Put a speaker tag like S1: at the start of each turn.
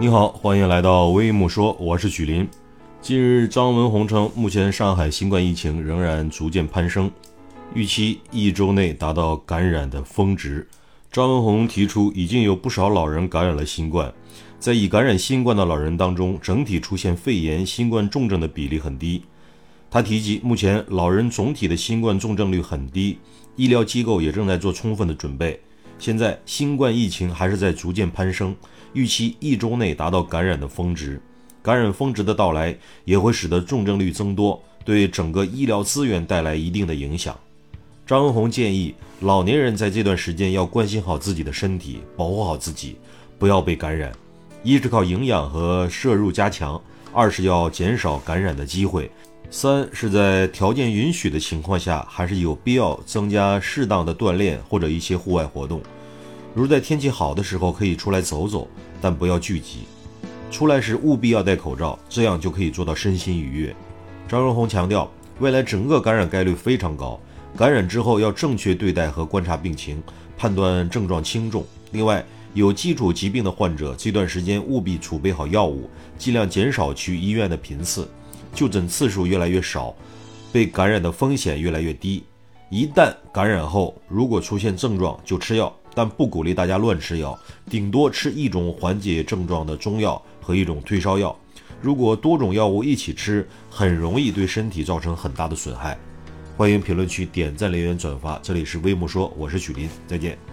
S1: 你好，欢迎来到微木说，我是许林。近日，张文宏称，目前上海新冠疫情仍然逐渐攀升，预期一周内达到感染的峰值。张文宏提出，已经有不少老人感染了新冠，在已感染新冠的老人当中，整体出现肺炎、新冠重症的比例很低。他提及，目前老人总体的新冠重症率很低，医疗机构也正在做充分的准备。现在新冠疫情还是在逐渐攀升，预期一周内达到感染的峰值。感染峰值的到来也会使得重症率增多，对整个医疗资源带来一定的影响。张文宏建议，老年人在这段时间要关心好自己的身体，保护好自己，不要被感染。一是靠营养和摄入加强，二是要减少感染的机会。三是在条件允许的情况下，还是有必要增加适当的锻炼或者一些户外活动。如在天气好的时候可以出来走走，但不要聚集。出来时务必要戴口罩，这样就可以做到身心愉悦。张荣宏强调，未来整个感染概率非常高，感染之后要正确对待和观察病情，判断症状轻重。另外，有基础疾病的患者，这段时间务必储备好药物，尽量减少去医院的频次。就诊次数越来越少，被感染的风险越来越低。一旦感染后，如果出现症状就吃药，但不鼓励大家乱吃药，顶多吃一种缓解症状的中药和一种退烧药。如果多种药物一起吃，很容易对身体造成很大的损害。欢迎评论区点赞、留言、转发。这里是微木说，我是许林，再见。